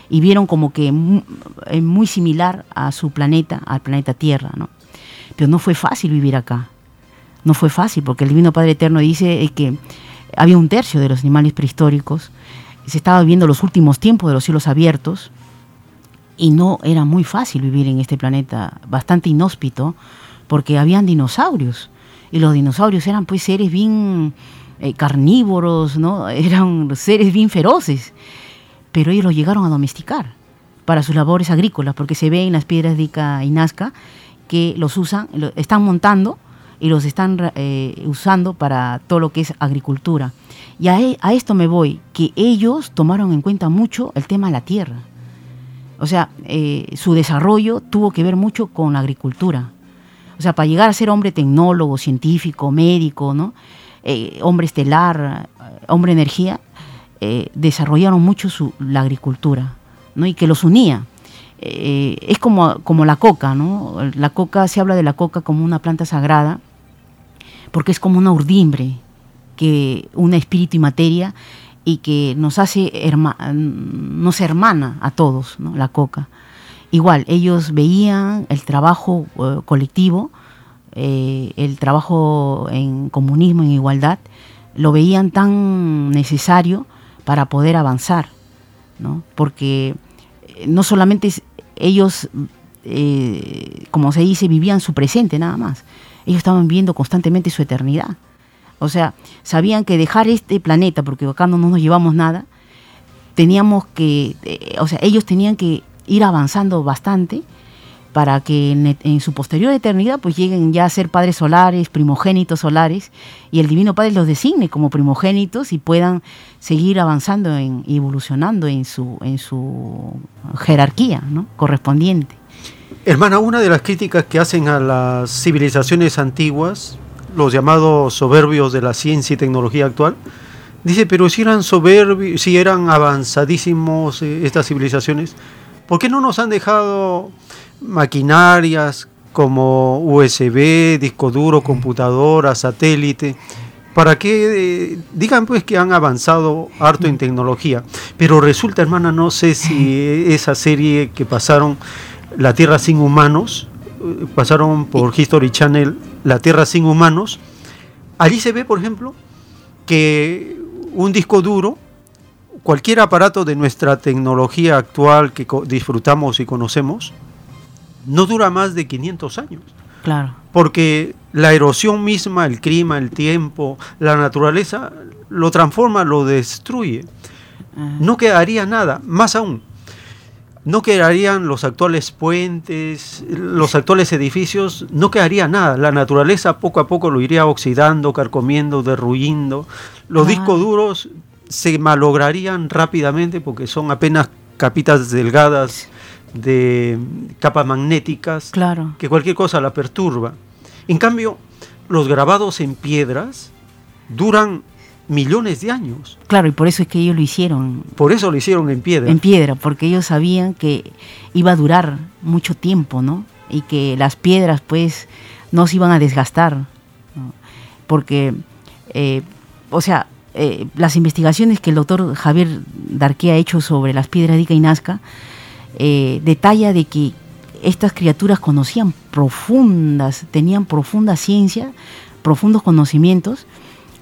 y vieron como que es muy similar a su planeta, al planeta Tierra, ¿no? Pero no fue fácil vivir acá. No fue fácil, porque el Divino Padre Eterno dice que había un tercio de los animales prehistóricos, se estaba viviendo los últimos tiempos de los cielos abiertos, y no era muy fácil vivir en este planeta, bastante inhóspito, porque habían dinosaurios, y los dinosaurios eran pues seres bien eh, carnívoros, ¿no? Eran seres bien feroces pero ellos los llegaron a domesticar para sus labores agrícolas, porque se ve en las piedras de Ica y Nazca que los usan, están montando y los están eh, usando para todo lo que es agricultura. Y a, e, a, esto me voy, que ellos tomaron en cuenta mucho el tema de la tierra. O sea, eh, su desarrollo tuvo que ver mucho con la agricultura. O sea, para llegar a ser hombre tecnólogo, científico, médico, ¿no? Eh, hombre estelar, hombre energía, eh, desarrollaron mucho su, la agricultura ¿no? y que los unía. Eh, es como, como la coca, ¿no? La coca, se habla de la coca como una planta sagrada, porque es como una urdimbre que une espíritu y materia y que nos hace nos hermana a todos, ¿no? la coca. Igual, ellos veían el trabajo eh, colectivo, el trabajo en comunismo, en igualdad, lo veían tan necesario para poder avanzar, ¿no? Porque eh, no solamente ellos, eh, como se dice, vivían su presente nada más, ellos estaban viviendo constantemente su eternidad. O sea, sabían que dejar este planeta, porque acá no nos llevamos nada, teníamos que, eh, o sea, ellos tenían que ir avanzando bastante para que en, su posterior eternidad pues lleguen ya a ser padres solares, primogénitos solares, y el Divino Padre los designe como primogénitos y puedan seguir avanzando en, evolucionando en su, en su jerarquía ¿no? correspondiente.
Hermana, una de las críticas que hacen a las civilizaciones antiguas, los llamados soberbios de la ciencia y tecnología actual, dice, pero si eran soberbios, si eran avanzadísimos eh, estas civilizaciones, ¿por qué no nos han dejado maquinarias como USB, disco duro, computadora, satélite, para que eh, digan pues que han avanzado harto en tecnología. Pero resulta, hermana, no sé si esa serie que pasaron, La Tierra sin Humanos, eh, pasaron por History Channel, La Tierra sin Humanos, allí se ve, por ejemplo, que un disco duro, cualquier aparato de nuestra tecnología actual que disfrutamos y conocemos, no dura más de 500 años.
Claro.
Porque la erosión misma, el clima, el tiempo, la naturaleza, lo transforma, lo destruye. Ah. No quedaría nada, más aún. No quedarían los actuales puentes, los actuales edificios, no quedaría nada. La naturaleza poco a poco lo iría oxidando, carcomiendo, derruyendo. Los discos duros se malograrían rápidamente porque son apenas capitas delgadas de capas magnéticas,
claro.
que cualquier cosa la perturba. En cambio, los grabados en piedras duran millones de años.
Claro, y por eso es que ellos lo hicieron.
Por eso lo hicieron en piedra.
En piedra, porque ellos sabían que iba a durar mucho tiempo, ¿no? y que las piedras pues no se iban a desgastar, porque, eh, o sea, eh, las investigaciones que el doctor Javier Darqué ha hecho sobre las piedras de Ica y Nazca, eh, detalla de que estas criaturas conocían profundas, tenían profunda ciencia, profundos conocimientos,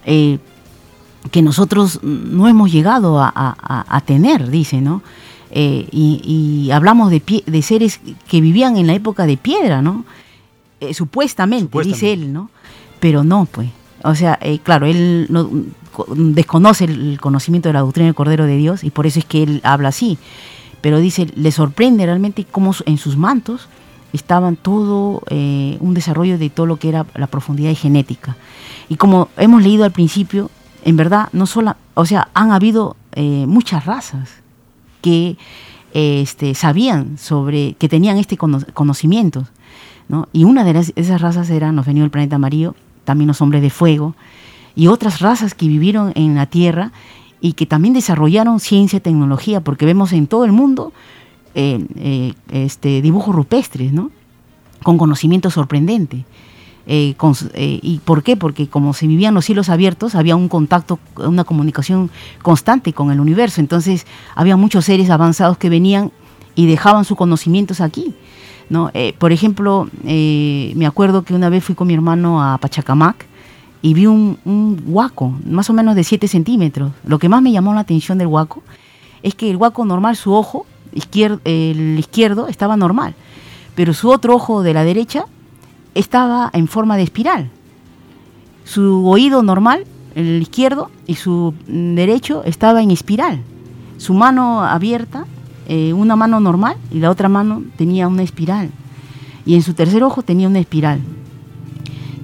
que nosotros no hemos llegado a, tener, dice, ¿no? y, hablamos de, de, seres que vivían en la época de piedra, ¿no? supuestamente, dice él, ¿no? Pero no, pues. O sea, eh, claro, él no, desconoce el conocimiento de la doctrina del Cordero de Dios y por eso es que él habla así. Pero dice, le sorprende realmente cómo en sus mantos estaban todo eh, un desarrollo de todo lo que era la profundidad genética. Y como hemos leído al principio, en verdad, no solo, o sea, han habido eh, muchas razas que este, sabían sobre, que tenían este conocimiento. ¿no? Y una de esas razas eran los venidos del planeta amarillo, también los hombres de fuego, y otras razas que vivieron en la Tierra y que también desarrollaron ciencia y tecnología, porque vemos en todo el mundo eh, eh, este, dibujos rupestres, ¿no? con conocimiento sorprendente. Eh, ¿Y por qué? Porque como se vivían los cielos abiertos, había un contacto, una comunicación constante con el universo. Entonces había muchos seres avanzados que venían y dejaban sus conocimientos aquí. ¿no? Por ejemplo, me acuerdo que una vez fui con mi hermano a Pachacamac y vi un, huaco, más o menos de 7 centímetros. Lo que más me llamó la atención del huaco es que el huaco normal, su ojo, izquierdo, el izquierdo, estaba normal, pero su otro ojo de la derecha estaba en forma de espiral. Su oído normal, el izquierdo, y su derecho estaba en espiral. Su mano abierta eh, una mano normal y la otra mano tenía una espiral. Y en su tercer ojo tenía una espiral.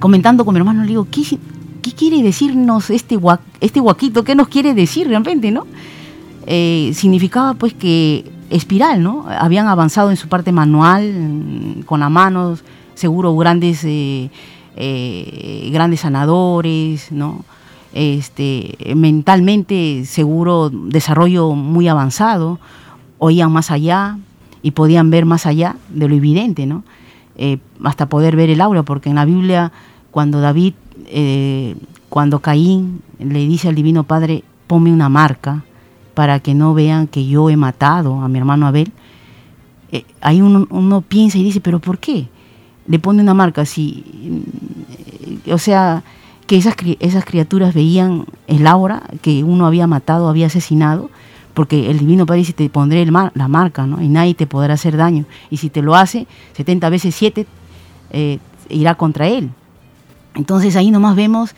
Comentando con mi hermano, le digo, ¿qué, quiere decirnos este, este guaquito? ¿Qué nos quiere decir realmente, no? Eh, significaba pues que espiral, ¿no? Habían avanzado en su parte manual, mm, con las manos, seguro grandes, eh, grandes sanadores, ¿no? Este, mentalmente seguro desarrollo muy avanzado, oían más allá y podían ver más allá de lo evidente, ¿no? Eh, hasta poder ver el aura, porque en la Biblia, cuando David, eh, cuando Caín le dice al Divino Padre, ponme una marca para que no vean que yo he matado a mi hermano Abel, eh, ahí uno, piensa y dice, pero ¿por qué? Le pone una marca si, o sea, que esas, criaturas veían el aura que uno había matado, había asesinado, porque el Divino Padre dice, te pondré la marca, ¿no? Y nadie te podrá hacer daño. Y si te lo hace, 70 veces 7 eh, irá contra él. Entonces ahí nomás vemos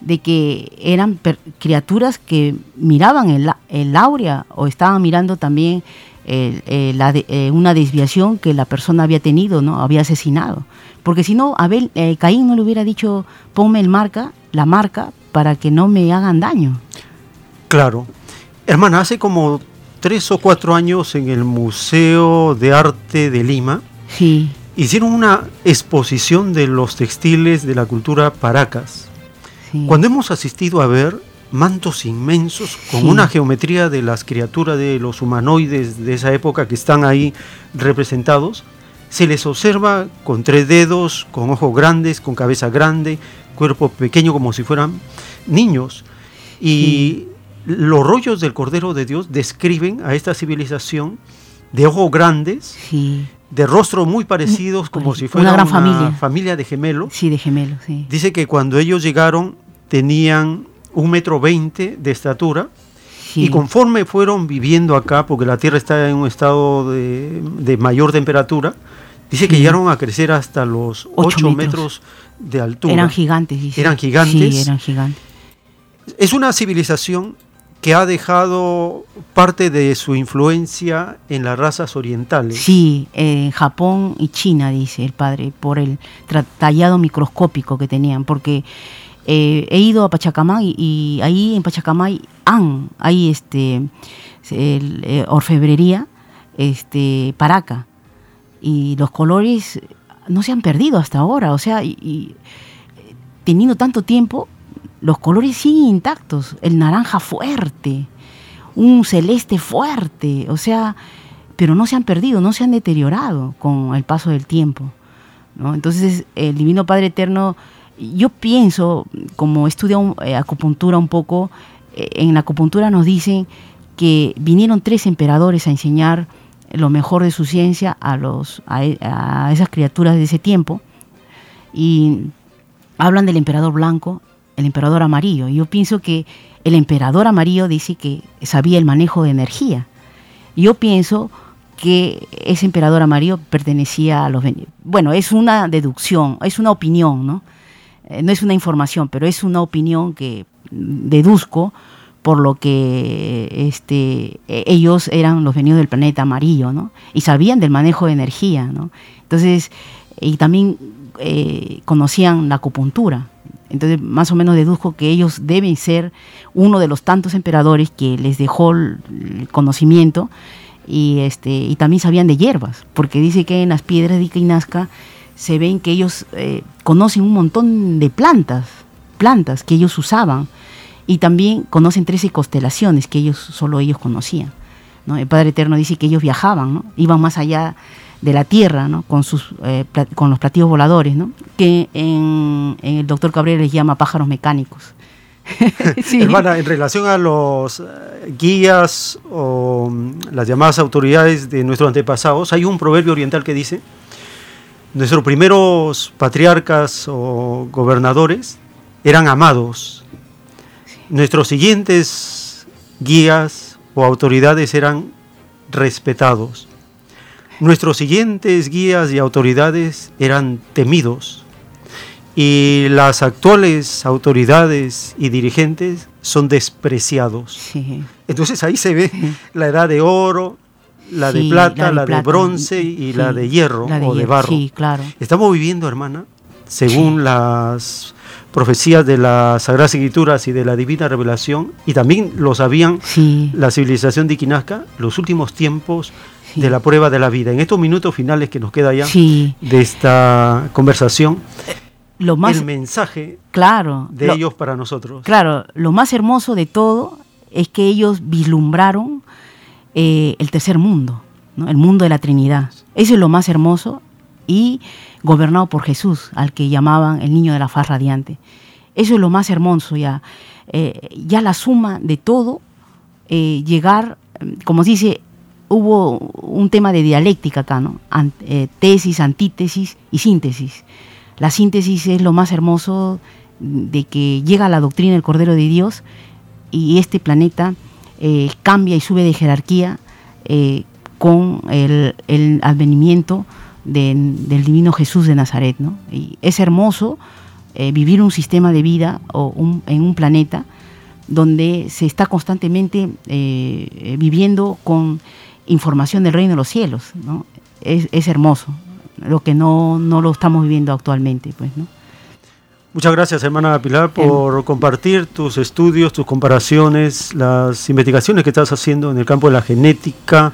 de que eran criaturas que miraban el, el aurea o estaban mirando también eh, una desviación que la persona había tenido, ¿no? Había asesinado. Porque si no, Abel, eh, Caín no le hubiera dicho, ponme el marca, la marca para que no me hagan daño.
Claro, Hermana, hace como tres o cuatro años en el Museo de Arte de Lima, hicieron una exposición de los textiles de la cultura Paracas. Cuando hemos asistido a ver mantos inmensos con una geometría de las criaturas de los humanoides de esa época que están ahí representados, se les observa con tres dedos, con ojos grandes, con cabeza grande, cuerpo pequeño como si fueran niños. Y los rollos del Cordero de Dios describen a esta civilización de ojos grandes, de rostros muy parecidos, como si fuera una, gran familia. de gemelos.
Sí, de gemelos, sí.
Dice que cuando ellos llegaron tenían un metro veinte de estatura. Y conforme fueron viviendo acá, porque la Tierra está en un estado de, mayor temperatura, dice que llegaron a crecer hasta los 8 metros. de altura.
Eran gigantes, dice.
Eran gigantes.
Sí, eran gigantes.
Es una civilización que ha dejado parte de su influencia en las razas orientales.
Sí, en Japón y China, dice el padre, por el tallado microscópico que tenían, porque eh, he ido a Pachacamay y, ahí en Pachacamay han, hay este, eh, orfebrería, este, paraca, y los colores no se han perdido hasta ahora, o sea, y teniendo tanto tiempo, los colores siguen intactos, el naranja fuerte, un celeste fuerte, o sea, pero no se han perdido, no se han deteriorado con el paso del tiempo. Entonces, el Divino Padre Eterno, yo pienso, como estudio eh, acupuntura un poco, eh, en la acupuntura nos dicen que vinieron tres emperadores a enseñar lo mejor de su ciencia a, los, a, a esas criaturas de ese tiempo. Y hablan del emperador blanco, el emperador amarillo. Yo pienso que el emperador amarillo dice que sabía el manejo de energía. Yo pienso que ese emperador amarillo pertenecía a los... Bueno, es una deducción, es una opinión, ¿no? Eh, no es una información, pero es una opinión que deduzco por lo que este, e, ellos eran los venidos del planeta amarillo, ¿no? Y sabían del manejo de energía, ¿no? Entonces, y también eh, conocían la acupuntura. Entonces, más o menos deduzco que ellos deben ser uno de los tantos emperadores que les dejó el conocimiento y, este, y también sabían de hierbas, porque dice que en las piedras de Ica se ven que ellos eh, conocen un montón de plantas, plantas que ellos usaban, y también conocen 13 constelaciones que ellos solo ellos conocían. ¿no? El Padre Eterno dice que ellos viajaban, ¿no? iban más allá de la Tierra, ¿no? con, sus, eh, con los platillos voladores, ¿no? que en, en el doctor Cabrera les llama pájaros mecánicos.
Hermana, en relación a los eh, guías o mm, las llamadas autoridades de nuestros antepasados, hay un proverbio oriental que dice, nuestros primeros patriarcas o gobernadores eran amados, nuestros siguientes guías o autoridades eran respetados, nuestros siguientes guías y autoridades eran temidos y las actuales autoridades y dirigentes son despreciados. Entonces ahí se ve la edad de oro, la de plata, la de, bronce y la de hierro o de barro.
claro.
Estamos viviendo, hermana, según las profecías de las Sagradas Escrituras y de la Divina Revelación, y también lo sabían la civilización de Iquinasca, los últimos tiempos de la prueba de la vida. En estos minutos finales que nos queda ya de esta conversación, lo más, el mensaje
claro,
de ellos para nosotros.
Claro, lo más hermoso de todo es que ellos vislumbraron eh, el tercer mundo, el mundo de la Trinidad. Eso es lo más hermoso y gobernado por Jesús, al que llamaban el niño de la faz radiante. Eso es lo más hermoso ya. Eh, ya la suma de todo, eh, llegar, como se dice, hubo un tema de dialéctica acá, ¿no? tesis, antítesis y síntesis. La síntesis es lo más hermoso de que llega la doctrina del Cordero de Dios y este planeta eh, cambia y sube de jerarquía eh, con el, advenimiento del divino Jesús de Nazaret. ¿no? Es hermoso eh, vivir un sistema de vida o en un planeta donde se está constantemente viviendo con información del reino de los cielos. ¿no? Es, es hermoso lo que no, no lo estamos viviendo actualmente, pues, ¿no?
Muchas gracias, hermana Pilar, por compartir tus estudios, tus comparaciones, las investigaciones que estás haciendo en el campo de la genética,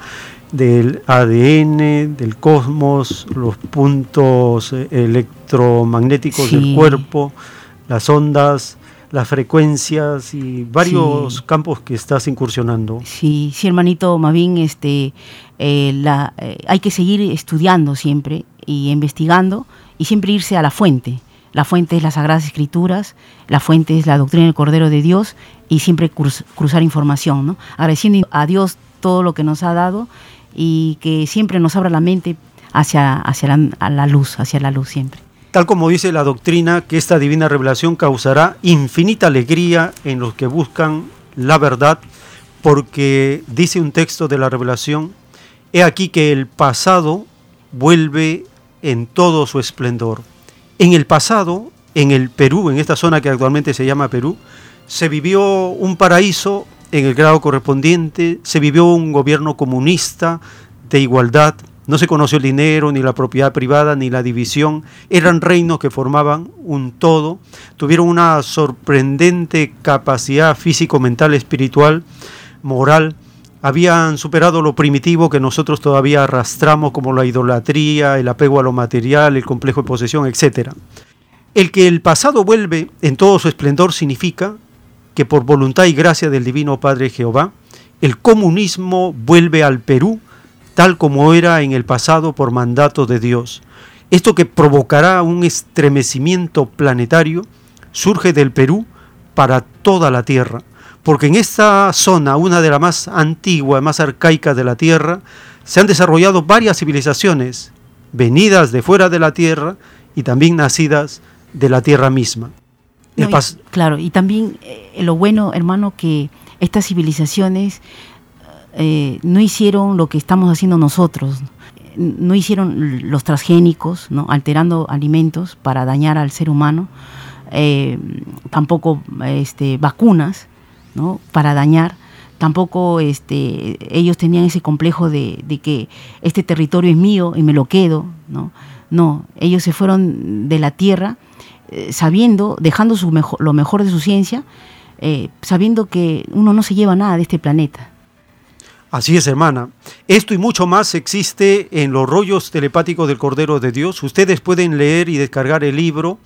del ADN, del cosmos, los puntos eh, electromagnéticos del cuerpo, las ondas, las frecuencias y varios campos que estás incursionando.
Sí, sí, hermanito, más bien este, eh, la, eh, hay que seguir estudiando siempre y investigando y siempre irse a la fuente. La fuente es las Sagradas Escrituras, la fuente es la doctrina del Cordero de Dios y siempre cruzar información, ¿no? agradeciendo a Dios todo lo que nos ha dado y que siempre nos abra la mente hacia, hacia la, luz, hacia la luz siempre.
Tal como dice la doctrina, que esta divina revelación causará infinita alegría en los que buscan la verdad, porque dice un texto de la revelación, he aquí que el pasado vuelve en todo su esplendor. En el pasado, en el Perú, en esta zona que actualmente se llama Perú, se vivió un paraíso en el grado correspondiente, se vivió un gobierno comunista de igualdad, no se conoció el dinero, ni la propiedad privada, ni la división, eran reinos que formaban un todo, tuvieron una sorprendente capacidad físico, mental, espiritual, moral, habían superado lo primitivo que nosotros todavía arrastramos como la idolatría, el apego a lo material, el complejo de posesión, etc. El que el pasado vuelve en todo su esplendor significa que por voluntad y gracia del Divino Padre Jehová, el comunismo vuelve al Perú tal como era en el pasado por mandato de Dios. Esto que provocará un estremecimiento planetario surge del Perú para toda la Tierra, porque en esta zona, una de las más antiguas, más arcaicas de la Tierra, se han desarrollado varias civilizaciones venidas de fuera de la Tierra y también nacidas de la Tierra misma.
claro, y también eh, lo bueno, hermano, que estas civilizaciones eh, no hicieron lo que estamos haciendo nosotros, no hicieron los transgénicos, alterando alimentos para dañar al ser humano, eh, tampoco este, vacunas para dañar, tampoco este, ellos tenían ese complejo de, que este territorio es mío y me lo quedo, ¿no? Ellos se fueron de la tierra eh, sabiendo, dejando lo mejor de su ciencia, sabiendo que uno no se lleva nada de este planeta.
Así es, hermana. Esto y mucho más existe en los rollos telepáticos del Cordero de Dios. Ustedes pueden leer y descargar el libro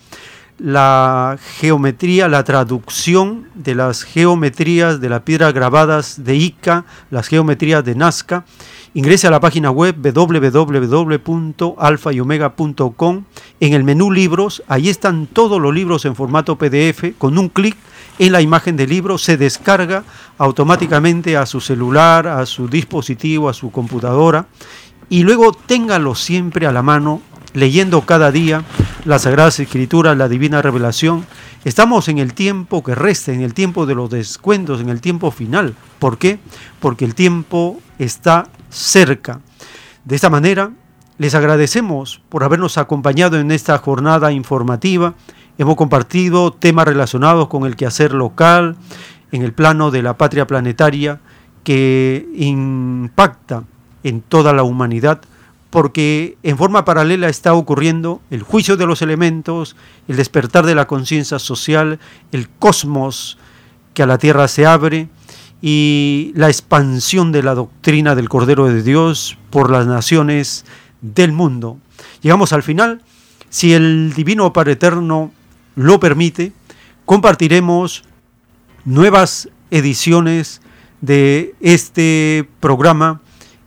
la geometría, la traducción de las geometrías de las piedras grabadas de Ica, las geometrías de Nazca. Ingrese a la página web www.alfayomega.com. En el menú libros, ahí están todos los libros en formato PDF. Con un clic en la imagen del libro se descarga automáticamente a su celular, a su dispositivo, a su computadora. Y luego ténganlo siempre a la mano leyendo cada día las Sagradas Escrituras, la Divina Revelación. Estamos en el tiempo que resta, en el tiempo de los descuentos, en el tiempo final. ¿Por qué? Porque el tiempo está cerca. De esta manera, les agradecemos por habernos acompañado en esta jornada informativa. Hemos compartido temas relacionados con el quehacer local, en el plano de la patria planetaria, que impacta en toda la humanidad porque en forma paralela está ocurriendo el juicio de los elementos, el despertar de la conciencia social, el cosmos que a la Tierra se abre y la expansión de la doctrina del Cordero de Dios por las naciones del mundo. Llegamos al final. Si el Divino Padre Eterno lo permite, compartiremos nuevas ediciones de este programa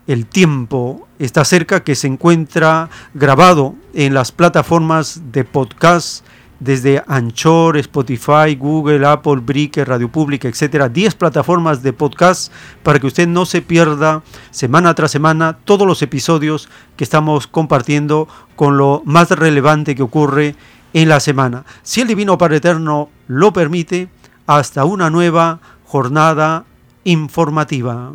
el tiempo está cerca, que se encuentra grabado en las plataformas de podcast desde Anchor, Spotify, Google, Apple, Breaker, Radio Pública, etcétera, 10 plataformas de podcast para que usted no se pierda semana tras semana todos los episodios que estamos compartiendo con lo más relevante que ocurre en la semana. Si el Divino Padre Eterno lo permite, hasta una nueva jornada informativa.